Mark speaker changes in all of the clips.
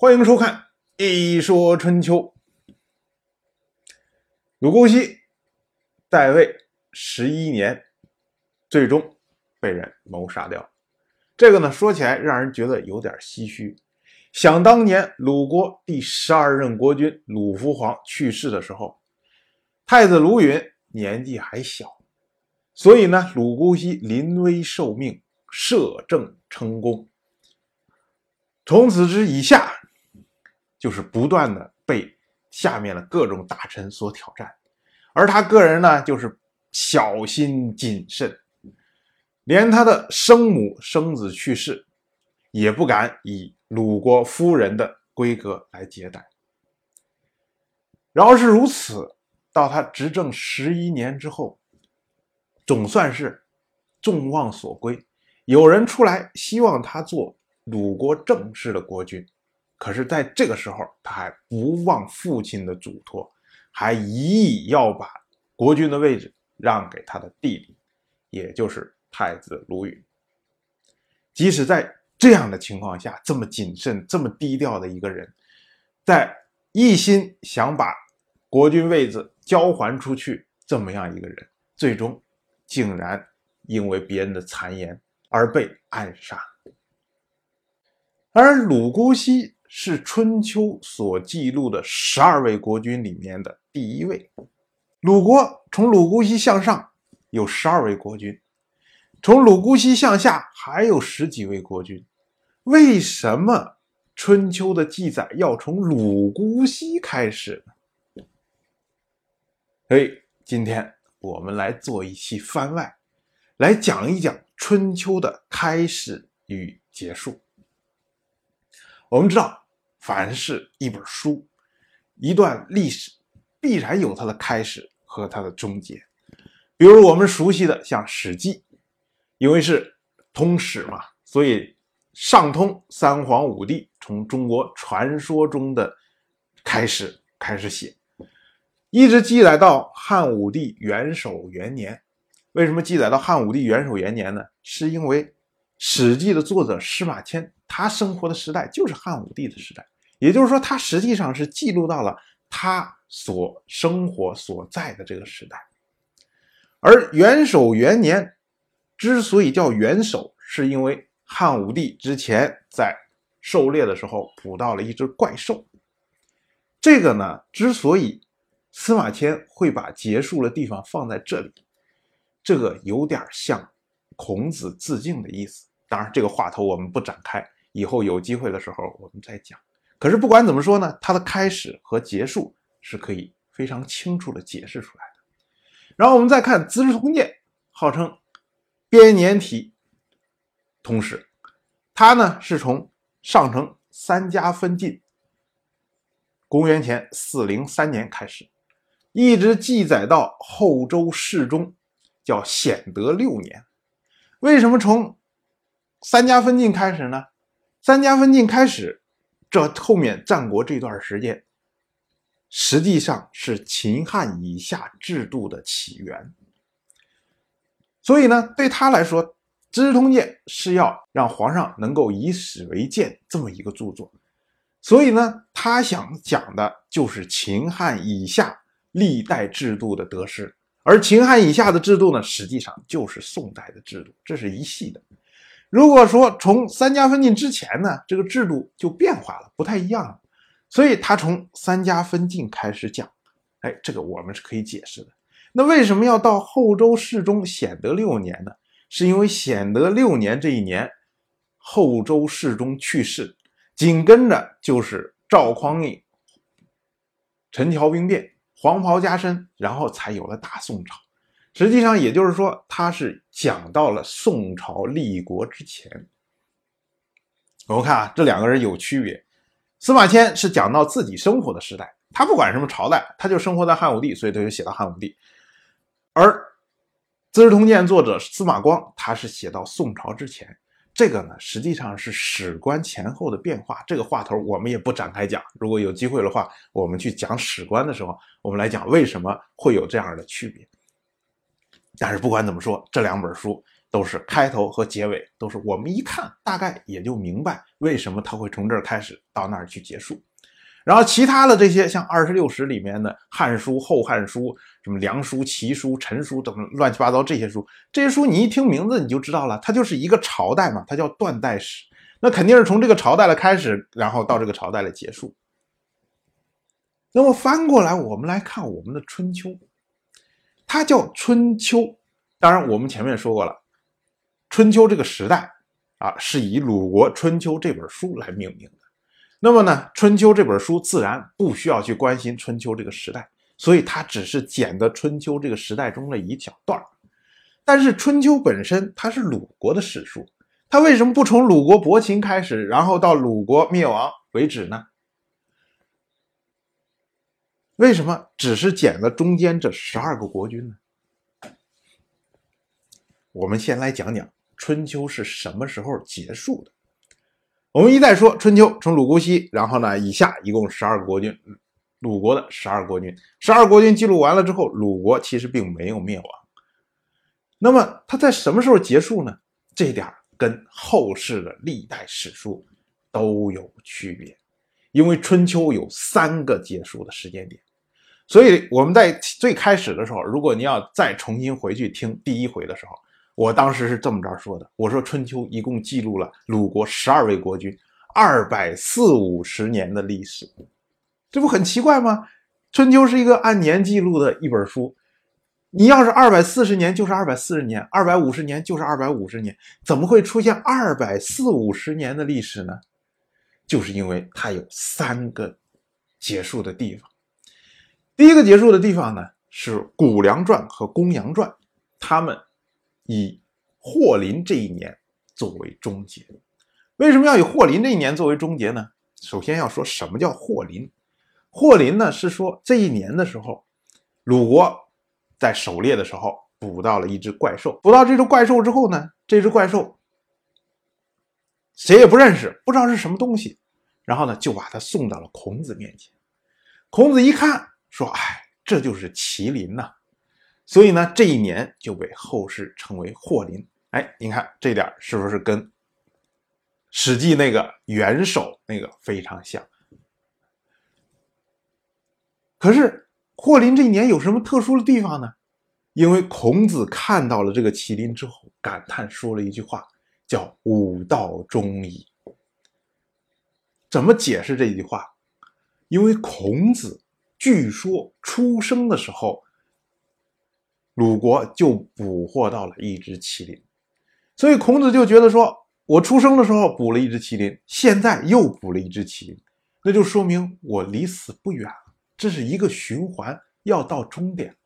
Speaker 1: 欢迎收看《一说春秋》。鲁公西在位十一年，最终被人谋杀掉。这个呢，说起来让人觉得有点唏嘘。想当年，鲁国第十二任国君鲁福皇去世的时候，太子鲁允年纪还小，所以呢，鲁公西临危受命，摄政成功。从此之以下。就是不断的被下面的各种大臣所挑战，而他个人呢，就是小心谨慎，连他的生母生子去世，也不敢以鲁国夫人的规格来接待。饶是如此，到他执政十一年之后，总算是众望所归，有人出来希望他做鲁国正式的国君。可是，在这个时候，他还不忘父亲的嘱托，还一意要把国君的位置让给他的弟弟，也就是太子鲁允。即使在这样的情况下，这么谨慎、这么低调的一个人，在一心想把国君位子交还出去，这么样一个人，最终竟然因为别人的谗言而被暗杀。而鲁姑息。是春秋所记录的十二位国君里面的第一位。鲁国从鲁姑息向上有十二位国君，从鲁姑息向下还有十几位国君。为什么春秋的记载要从鲁姑息开始呢？哎，今天我们来做一期番外，来讲一讲春秋的开始与结束。我们知道，凡是一本书、一段历史，必然有它的开始和它的终结。比如我们熟悉的像《史记》，因为是通史嘛，所以上通三皇五帝，从中国传说中的开始开始写，一直记载到汉武帝元首元年。为什么记载到汉武帝元首元年呢？是因为《史记》的作者司马迁。他生活的时代就是汉武帝的时代，也就是说，他实际上是记录到了他所生活所在的这个时代。而元首元年之所以叫元首，是因为汉武帝之前在狩猎的时候捕到了一只怪兽。这个呢，之所以司马迁会把结束的地方放在这里，这个有点像孔子自尽的意思。当然，这个话头我们不展开。以后有机会的时候我们再讲。可是不管怎么说呢，它的开始和结束是可以非常清楚的解释出来的。然后我们再看《资治通鉴》，号称编年体通史，它呢是从上承三家分晋，公元前四零三年开始，一直记载到后周世宗，叫显德六年。为什么从三家分晋开始呢？三家分晋开始，这后面战国这段时间，实际上是秦汉以下制度的起源。所以呢，对他来说，《资治通鉴》是要让皇上能够以史为鉴这么一个著作。所以呢，他想讲的就是秦汉以下历代制度的得失，而秦汉以下的制度呢，实际上就是宋代的制度，这是一系的。如果说从三家分晋之前呢，这个制度就变化了，不太一样了，所以他从三家分晋开始讲，哎，这个我们是可以解释的。那为什么要到后周世宗显德六年呢？是因为显德六年这一年，后周世宗去世，紧跟着就是赵匡胤陈桥兵变，黄袍加身，然后才有了大宋朝。实际上，也就是说，他是讲到了宋朝立国之前。我们看啊，这两个人有区别。司马迁是讲到自己生活的时代，他不管什么朝代，他就生活在汉武帝，所以他就写到汉武帝。而《资治通鉴》作者司马光，他是写到宋朝之前。这个呢，实际上是史官前后的变化。这个话头我们也不展开讲。如果有机会的话，我们去讲史官的时候，我们来讲为什么会有这样的区别。但是不管怎么说，这两本书都是开头和结尾都是我们一看大概也就明白为什么它会从这儿开始到那儿去结束。然后其他的这些像二十六史里面的《汉书》《后汉书》什么《梁书》《齐书》《陈书》等乱七八糟这些书，这些书你一听名字你就知道了，它就是一个朝代嘛，它叫断代史，那肯定是从这个朝代的开始，然后到这个朝代的结束。那么翻过来，我们来看我们的春秋，它叫春秋。当然，我们前面说过了，春秋这个时代啊，是以鲁国《春秋》这本书来命名的。那么呢，《春秋》这本书自然不需要去关心春秋这个时代，所以它只是捡的春秋这个时代中的一小段但是《春秋》本身它是鲁国的史书，它为什么不从鲁国伯禽开始，然后到鲁国灭亡为止呢？为什么只是减了中间这十二个国君呢？我们先来讲讲春秋是什么时候结束的。我们一再说春秋从鲁姑西，然后呢以下一共十二个国君，鲁国的十二国君，十二国君记录完了之后，鲁国其实并没有灭亡。那么它在什么时候结束呢？这点跟后世的历代史书都有区别，因为春秋有三个结束的时间点。所以我们在最开始的时候，如果你要再重新回去听第一回的时候，我当时是这么着说的：我说春秋一共记录了鲁国十二位国君二百四五十年的历史，这不很奇怪吗？春秋是一个按年记录的一本书，你要是二百四十年就是二百四十年，二百五十年就是二百五十年，怎么会出现二百四五十年的历史呢？就是因为它有三个结束的地方。第一个结束的地方呢，是《谷梁传》和《公羊传》，他们以霍林这一年作为终结。为什么要以霍林这一年作为终结呢？首先要说什么叫霍林。霍林呢，是说这一年的时候，鲁国在狩猎的时候捕到了一只怪兽。捕到这只怪兽之后呢，这只怪兽谁也不认识，不知道是什么东西，然后呢，就把它送到了孔子面前。孔子一看。说，哎，这就是麒麟呐，所以呢，这一年就被后世称为霍林。哎，你看这点是不是跟《史记》那个元首那个非常像？可是霍林这一年有什么特殊的地方呢？因为孔子看到了这个麒麟之后，感叹说了一句话，叫“武道中矣”。怎么解释这句话？因为孔子。据说出生的时候，鲁国就捕获到了一只麒麟，所以孔子就觉得说：“我出生的时候捕了一只麒麟，现在又捕了一只麒麟，那就说明我离死不远了。这是一个循环，要到终点。”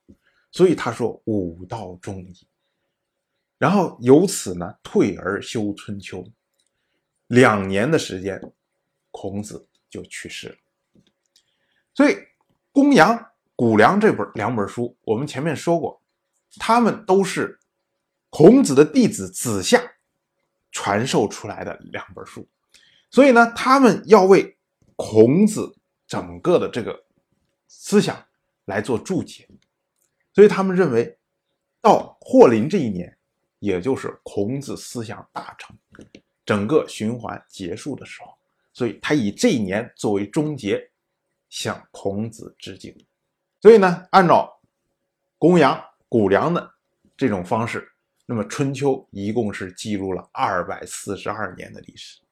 Speaker 1: 所以他说：“武道终矣。”然后由此呢，退而修春秋，两年的时间，孔子就去世了。所以。公羊、谷梁这本两本书，我们前面说过，他们都是孔子的弟子子夏传授出来的两本书，所以呢，他们要为孔子整个的这个思想来做注解，所以他们认为，到霍林这一年，也就是孔子思想大成、整个循环结束的时候，所以他以这一年作为终结。向孔子致敬，所以呢，按照公羊、谷梁的这种方式，那么春秋一共是记录了二百四十二年的历史。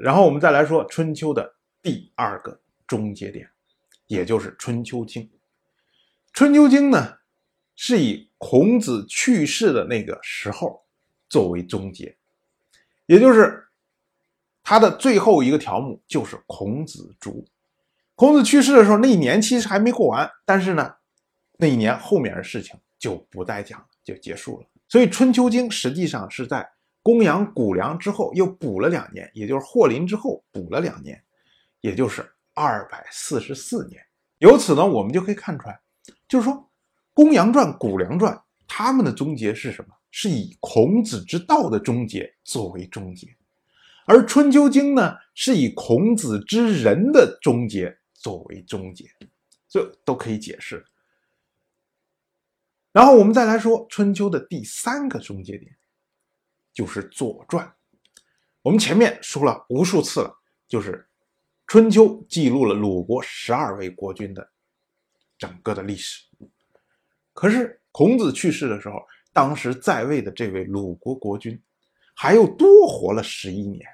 Speaker 1: 然后我们再来说春秋的第二个终结点，也就是《春秋经》。《春秋经》呢，是以孔子去世的那个时候作为终结，也就是它的最后一个条目就是孔子卒。孔子去世的时候，那一年其实还没过完，但是呢，那一年后面的事情就不再讲了，就结束了。所以《春秋经》实际上是在公羊、谷梁之后又补了两年，也就是霍林之后补了两年，也就是二百四十四年。由此呢，我们就可以看出来，就是说《公羊传》《谷梁传》他们的终结是什么？是以孔子之道的终结作为终结，而《春秋经》呢，是以孔子之人的终结。作为终结，这都可以解释。然后我们再来说春秋的第三个终结点，就是《左传》。我们前面说了无数次了，就是《春秋》记录了鲁国十二位国君的整个的历史。可是孔子去世的时候，当时在位的这位鲁国国君还又多活了十一年，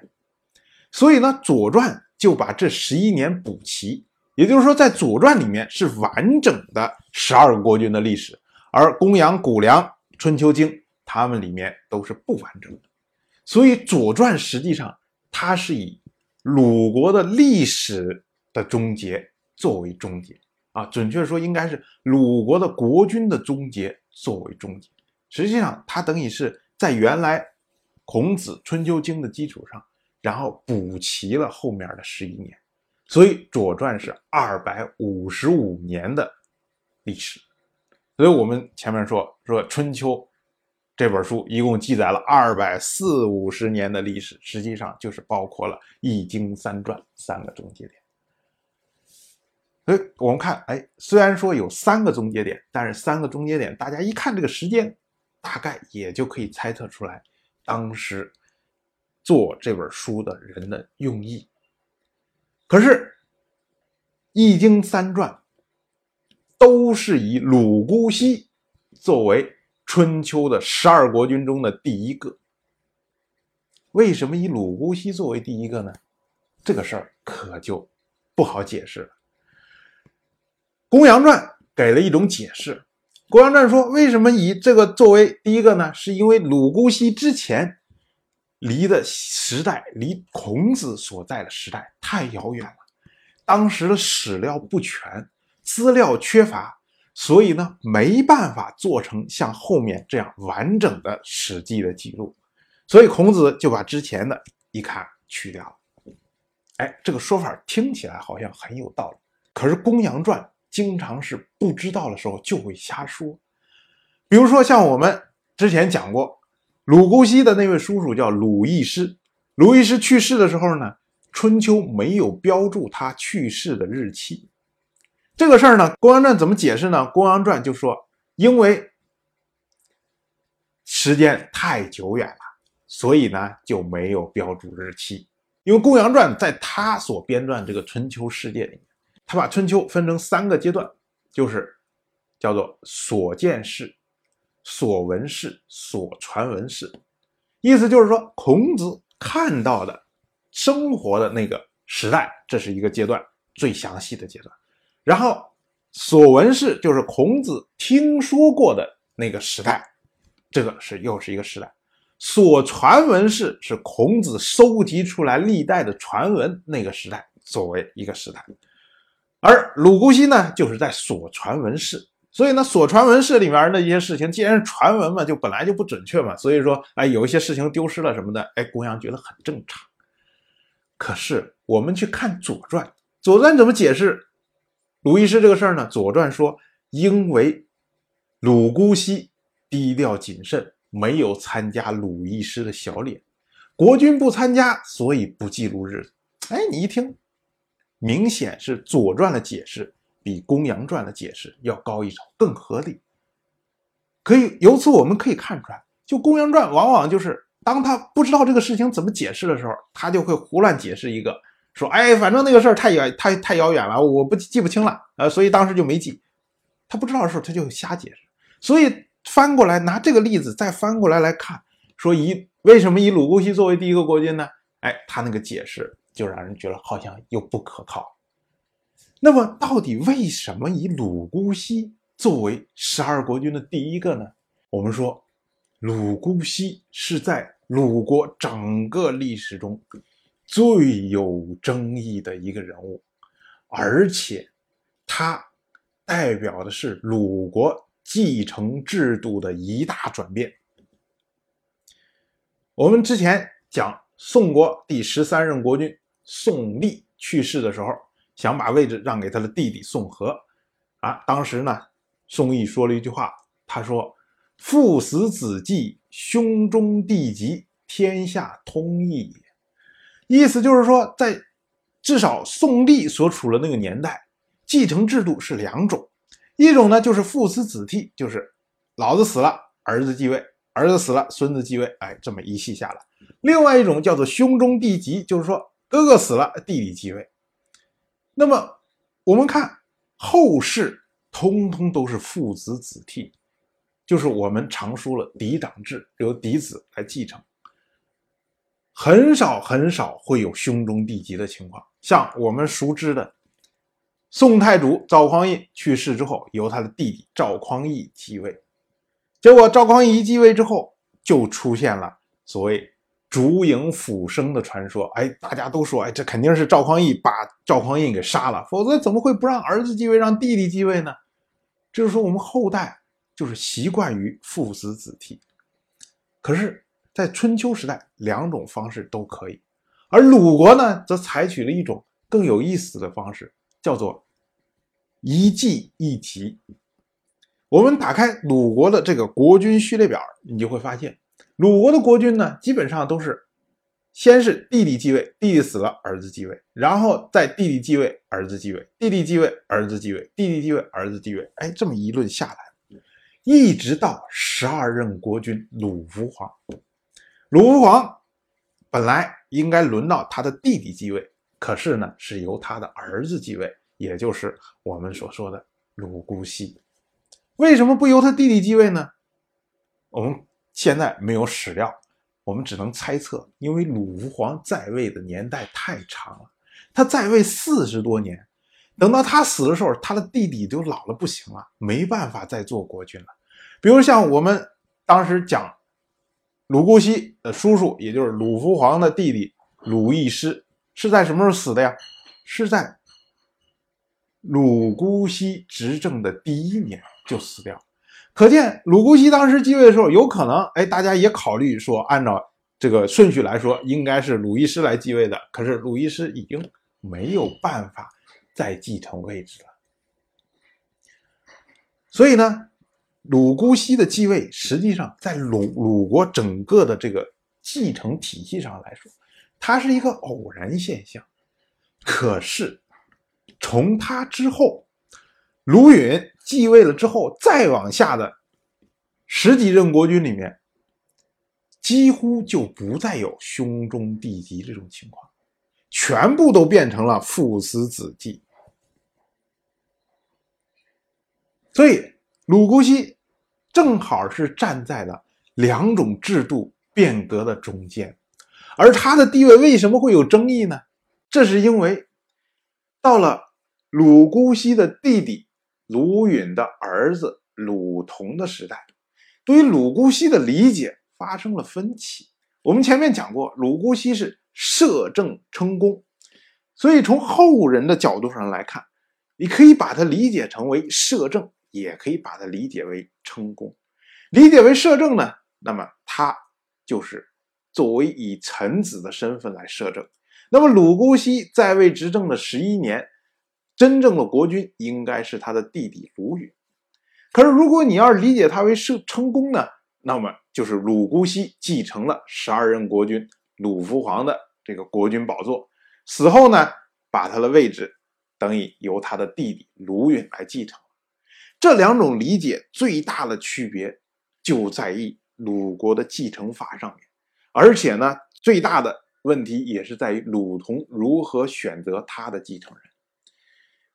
Speaker 1: 所以呢，《左传》就把这十一年补齐。也就是说，在《左传》里面是完整的十二个国君的历史，而《公羊》《谷梁》《春秋经》他们里面都是不完整的。所以，《左传》实际上它是以鲁国的历史的终结作为终结啊，准确说应该是鲁国的国君的终结作为终结。实际上，它等于是在原来孔子《春秋经》的基础上，然后补齐了后面的十一年。所以《左传》是二百五十五年的历史，所以我们前面说说《春秋》这本书一共记载了二百四五十年的历史，实际上就是包括了《易经》三传三个终结点。所以我们看，哎，虽然说有三个终结点，但是三个终结点，大家一看这个时间，大概也就可以猜测出来当时做这本书的人的用意。可是，《易经》三传都是以鲁姑息作为春秋的十二国君中的第一个。为什么以鲁姑息作为第一个呢？这个事儿可就不好解释了。《公羊传》给了一种解释，《公羊传》说为什么以这个作为第一个呢？是因为鲁姑息之前。离的时代，离孔子所在的时代太遥远了，当时的史料不全，资料缺乏，所以呢，没办法做成像后面这样完整的《史记》的记录，所以孔子就把之前的一看去掉了。哎，这个说法听起来好像很有道理，可是《公羊传》经常是不知道的时候就会瞎说，比如说像我们之前讲过。鲁姑息的那位叔叔叫鲁义师，鲁义师去世的时候呢，春秋没有标注他去世的日期。这个事儿呢，《公羊传》怎么解释呢？《公羊传》就说，因为时间太久远了，所以呢就没有标注日期。因为《公羊传》在他所编撰这个春秋世界里面，他把春秋分成三个阶段，就是叫做所见事。所闻事，所传闻事，意思就是说，孔子看到的生活的那个时代，这是一个阶段，最详细的阶段。然后，所闻事就是孔子听说过的那个时代，这个是又是一个时代。所传闻事是孔子收集出来历代的传闻那个时代，作为一个时代。而鲁姑息呢，就是在所传闻事。所以呢，所传闻事里面的一些事情，既然是传闻嘛，就本来就不准确嘛。所以说，哎，有一些事情丢失了什么的，哎，公羊觉得很正常。可是我们去看《左传》，《左传》怎么解释鲁医师这个事儿呢？《左传》说，因为鲁姑息低调谨慎，没有参加鲁医师的小礼，国君不参加，所以不记录日子。哎，你一听，明显是《左传》的解释。比《公羊传》的解释要高一筹，更合理。可以由此我们可以看出来，就《公羊传》往往就是当他不知道这个事情怎么解释的时候，他就会胡乱解释一个，说：“哎，反正那个事儿太远，太太遥远了，我不记不清了，呃，所以当时就没记。”他不知道的时候，他就瞎解释。所以翻过来拿这个例子再翻过来来看，说以为什么以鲁姑息作为第一个国君呢？哎，他那个解释就让人觉得好像又不可靠。那么，到底为什么以鲁姑息作为十二国君的第一个呢？我们说，鲁姑息是在鲁国整个历史中最有争议的一个人物，而且他代表的是鲁国继承制度的一大转变。我们之前讲宋国第十三任国君宋立去世的时候。想把位置让给他的弟弟宋和，啊，当时呢，宋义说了一句话，他说：“父死子继，兄终弟及，天下通义也。”意思就是说，在至少宋立所处的那个年代，继承制度是两种，一种呢就是父死子继，就是老子死了，儿子继位，儿子死了，孙子继位，哎，这么一系下来。另外一种叫做兄终弟及，就是说哥哥死了，弟弟继位。那么我们看后世，通通都是父子子替，就是我们常说了嫡长制，由嫡子来继承，很少很少会有兄终弟及的情况。像我们熟知的宋太祖赵匡胤去世之后，由他的弟弟赵匡义继位。结果赵匡胤一继位之后，就出现了所谓。烛影斧声的传说，哎，大家都说，哎，这肯定是赵匡胤把赵匡胤给杀了，否则怎么会不让儿子继位，让弟弟继位呢？就是说，我们后代就是习惯于父死子替。可是，在春秋时代，两种方式都可以，而鲁国呢，则采取了一种更有意思的方式，叫做一祭一提。我们打开鲁国的这个国君序列表，你就会发现。鲁国的国君呢，基本上都是先是弟弟继位，弟弟死了，儿子继位，然后再弟弟继位，儿子继位，弟弟继位，儿子继位，弟弟继位，儿子继位。哎，这么一轮下来，一直到十二任国君鲁福皇。鲁福皇本来应该轮到他的弟弟继位，可是呢，是由他的儿子继位，也就是我们所说的鲁姑息。为什么不由他弟弟继位呢？我们。现在没有史料，我们只能猜测，因为鲁福皇在位的年代太长了，他在位四十多年，等到他死的时候，他的弟弟都老了不行了，没办法再做国君了。比如像我们当时讲鲁姑息的叔叔，也就是鲁福皇的弟弟鲁义师，是在什么时候死的呀？是在鲁姑息执政的第一年就死掉。可见鲁姑息当时继位的时候，有可能，哎，大家也考虑说，按照这个顺序来说，应该是鲁医师来继位的。可是鲁医师已经没有办法再继承位置了，所以呢，鲁姑息的继位，实际上在鲁鲁国整个的这个继承体系上来说，它是一个偶然现象。可是从他之后，鲁允。继位了之后，再往下的十几任国君里面，几乎就不再有兄终弟及这种情况，全部都变成了父死子继。所以鲁姑息正好是站在了两种制度变革的中间，而他的地位为什么会有争议呢？这是因为到了鲁姑息的弟弟。鲁允的儿子鲁同的时代，对于鲁姑息的理解发生了分歧。我们前面讲过，鲁姑息是摄政称公，所以从后人的角度上来看，你可以把它理解成为摄政，也可以把它理解为称公。理解为摄政呢，那么他就是作为以臣子的身份来摄政。那么鲁姑息在位执政的十一年。真正的国君应该是他的弟弟鲁允，可是如果你要是理解他为是称公呢，那么就是鲁姑息继承了十二任国君鲁福皇的这个国君宝座，死后呢，把他的位置等于由他的弟弟鲁允来继承。这两种理解最大的区别就在于鲁国的继承法上面，而且呢，最大的问题也是在于鲁同如何选择他的继承人。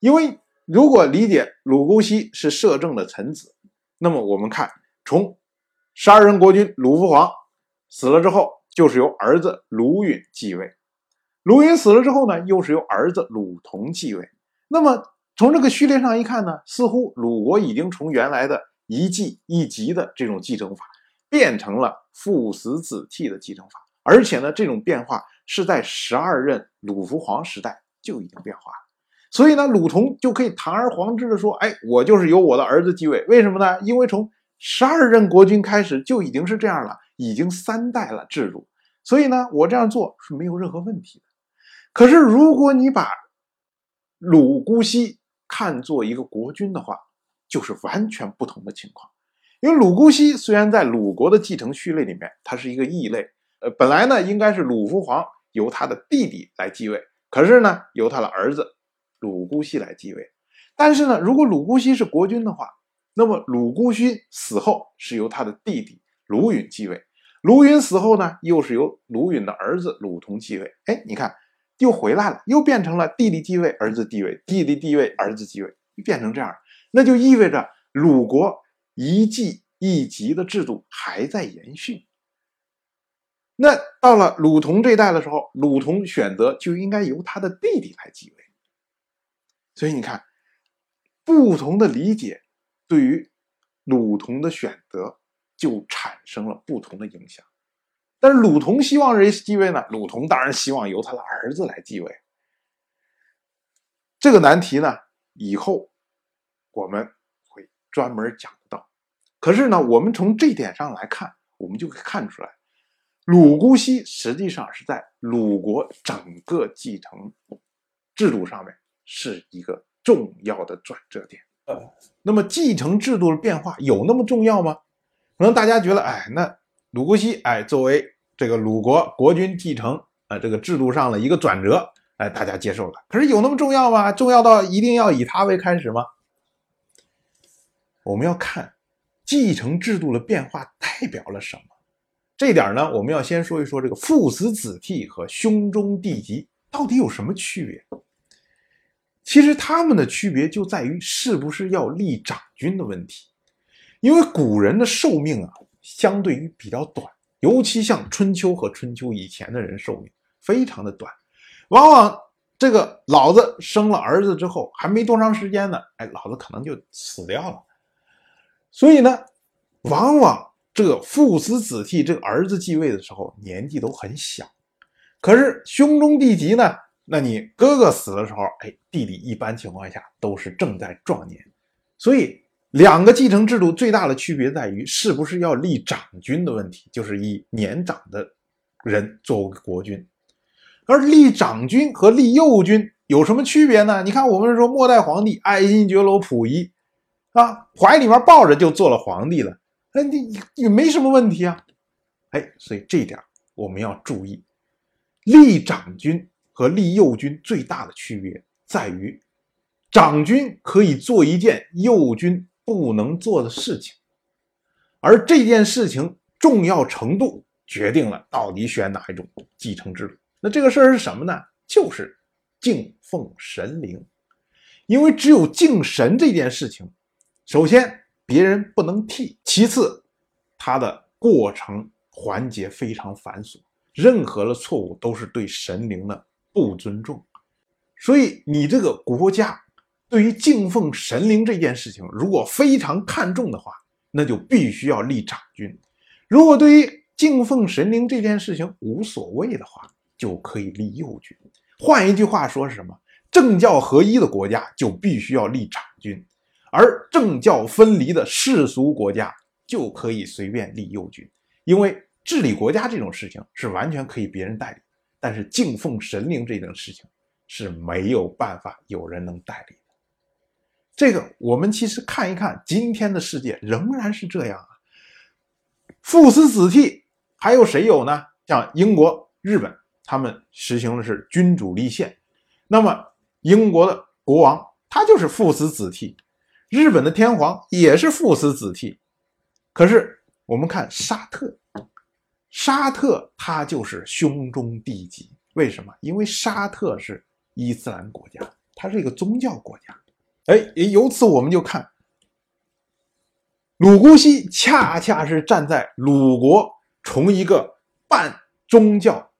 Speaker 1: 因为如果理解鲁姑息是摄政的臣子，那么我们看从十二任国君鲁福皇死了之后，就是由儿子鲁允继位。鲁允死了之后呢，又是由儿子鲁同继位。那么从这个序列上一看呢，似乎鲁国已经从原来的一继一级的这种继承法，变成了父死子替的继承法。而且呢，这种变化是在十二任鲁福皇时代就已经变化了。所以呢，鲁同就可以堂而皇之的说：“哎，我就是由我的儿子继位。为什么呢？因为从十二任国君开始就已经是这样了，已经三代了制度。所以呢，我这样做是没有任何问题的。可是，如果你把鲁姑息看作一个国君的话，就是完全不同的情况。因为鲁姑息虽然在鲁国的继承序列里面，他是一个异类。呃，本来呢，应该是鲁福皇由他的弟弟来继位，可是呢，由他的儿子。”鲁姑息来继位，但是呢，如果鲁姑息是国君的话，那么鲁姑息死后是由他的弟弟鲁允继位。鲁允死后呢，又是由鲁允的儿子鲁同继位。哎，你看，又回来了，又变成了弟弟继位，儿子继位，弟弟继位，儿子继位，变成这样，那就意味着鲁国一继一级的制度还在延续。那到了鲁同这代的时候，鲁同选择就应该由他的弟弟来继位。所以你看，不同的理解对于鲁同的选择。就产生了不同的影响，但是鲁同希望谁继位呢？鲁同当然希望由他的儿子来继位。这个难题呢，以后我们会专门讲到。可是呢，我们从这点上来看，我们就可以看出来，鲁姑息实际上是在鲁国整个继承制度上面是一个重要的转折点。呃，那么继承制度的变化有那么重要吗？可能大家觉得，哎，那鲁姑息，哎，作为这个鲁国国君继承，呃，这个制度上的一个转折，哎，大家接受了。可是有那么重要吗？重要到一定要以他为开始吗？我们要看继承制度的变化代表了什么。这点呢，我们要先说一说这个父死子替和兄终弟及到底有什么区别。其实他们的区别就在于是不是要立长君的问题。因为古人的寿命啊，相对于比较短，尤其像春秋和春秋以前的人寿命非常的短，往往这个老子生了儿子之后，还没多长时间呢，哎，老子可能就死掉了。所以呢，往往这个父死子替，这个儿子继位的时候年纪都很小。可是兄终弟及呢，那你哥哥死的时候，哎，弟弟一般情况下都是正在壮年，所以。两个继承制度最大的区别在于，是不是要立长君的问题，就是以年长的人作为国君。而立长君和立幼君有什么区别呢？你看，我们说末代皇帝爱新觉罗溥仪啊，怀里面抱着就做了皇帝了，那你也没什么问题啊。哎，所以这点我们要注意，立长君和立幼君最大的区别在于，长君可以做一件幼君。不能做的事情，而这件事情重要程度决定了到底选哪一种继承制度。那这个事儿是什么呢？就是敬奉神灵，因为只有敬神这件事情，首先别人不能替，其次它的过程环节非常繁琐，任何的错误都是对神灵的不尊重，所以你这个国家。对于敬奉神灵这件事情，如果非常看重的话，那就必须要立长君；如果对于敬奉神灵这件事情无所谓的话，就可以立幼君。换一句话说是什么？政教合一的国家就必须要立长君，而政教分离的世俗国家就可以随便立幼君。因为治理国家这种事情是完全可以别人代理，但是敬奉神灵这种事情是没有办法有人能代理的。这个我们其实看一看，今天的世界仍然是这样啊。父死子替，还有谁有呢？像英国、日本，他们实行的是君主立宪。那么英国的国王他就是父死子替，日本的天皇也是父死子替。可是我们看沙特，沙特他就是兄终弟及。为什么？因为沙特是伊斯兰国家，它是一个宗教国家。哎，由此我们就看，鲁姑息恰恰是站在鲁国从一个半宗教、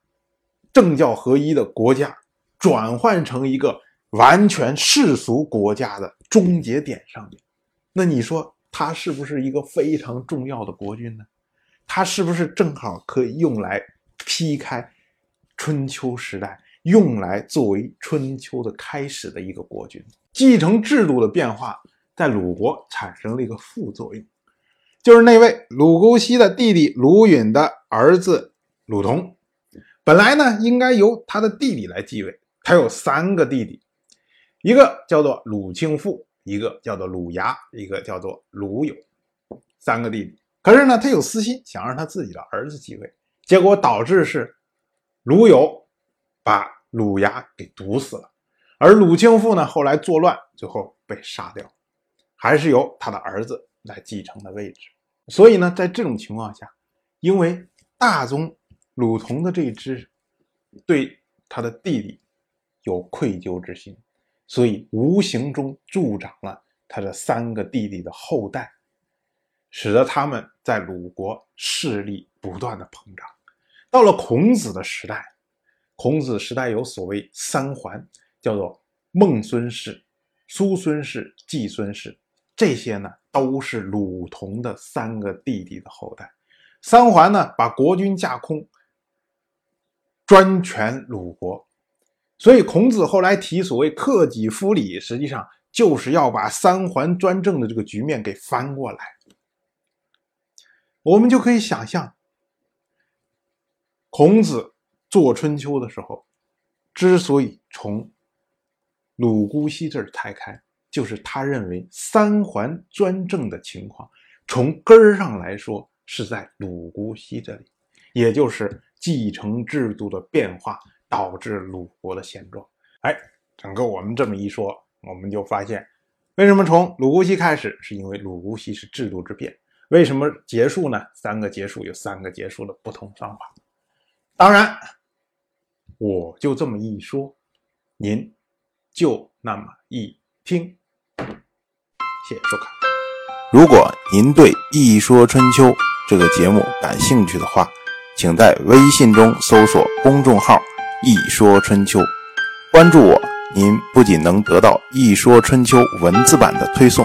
Speaker 1: 政教合一的国家，转换成一个完全世俗国家的终结点上面。那你说他是不是一个非常重要的国君呢？他是不是正好可以用来劈开春秋时代，用来作为春秋的开始的一个国君？继承制度的变化，在鲁国产生了一个副作用，就是那位鲁姑息的弟弟鲁允的儿子鲁同，本来呢应该由他的弟弟来继位，他有三个弟弟，一个叫做鲁庆父，一个叫做鲁牙，一个叫做鲁友，三个弟弟。可是呢，他有私心，想让他自己的儿子继位，结果导致是鲁友把鲁牙给毒死了。而鲁庆父呢，后来作乱，最后被杀掉，还是由他的儿子来继承的位置。所以呢，在这种情况下，因为大宗鲁同的这一支对他的弟弟有愧疚之心，所以无形中助长了他的三个弟弟的后代，使得他们在鲁国势力不断的膨胀。到了孔子的时代，孔子时代有所谓三桓，叫做孟孙氏、叔孙氏、季孙氏，这些呢都是鲁同的三个弟弟的后代。三桓呢把国君架空，专权鲁国，所以孔子后来提所谓克己复礼，实际上就是要把三桓专政的这个局面给翻过来。我们就可以想象。孔子做春秋的时候，之所以从鲁姑息这儿拆开，就是他认为三桓专政的情况，从根儿上来说是在鲁姑息这里，也就是继承制度的变化导致鲁国的现状。哎，整个我们这么一说，我们就发现，为什么从鲁姑息开始，是因为鲁姑息是制度之变；为什么结束呢？三个结束有三个结束的不同方法。当然，我就这么一说，您就那么一听。谢谢收看。
Speaker 2: 如果您对《一说春秋》这个节目感兴趣的话，请在微信中搜索公众号“一说春秋”，关注我。您不仅能得到《一说春秋》文字版的推送，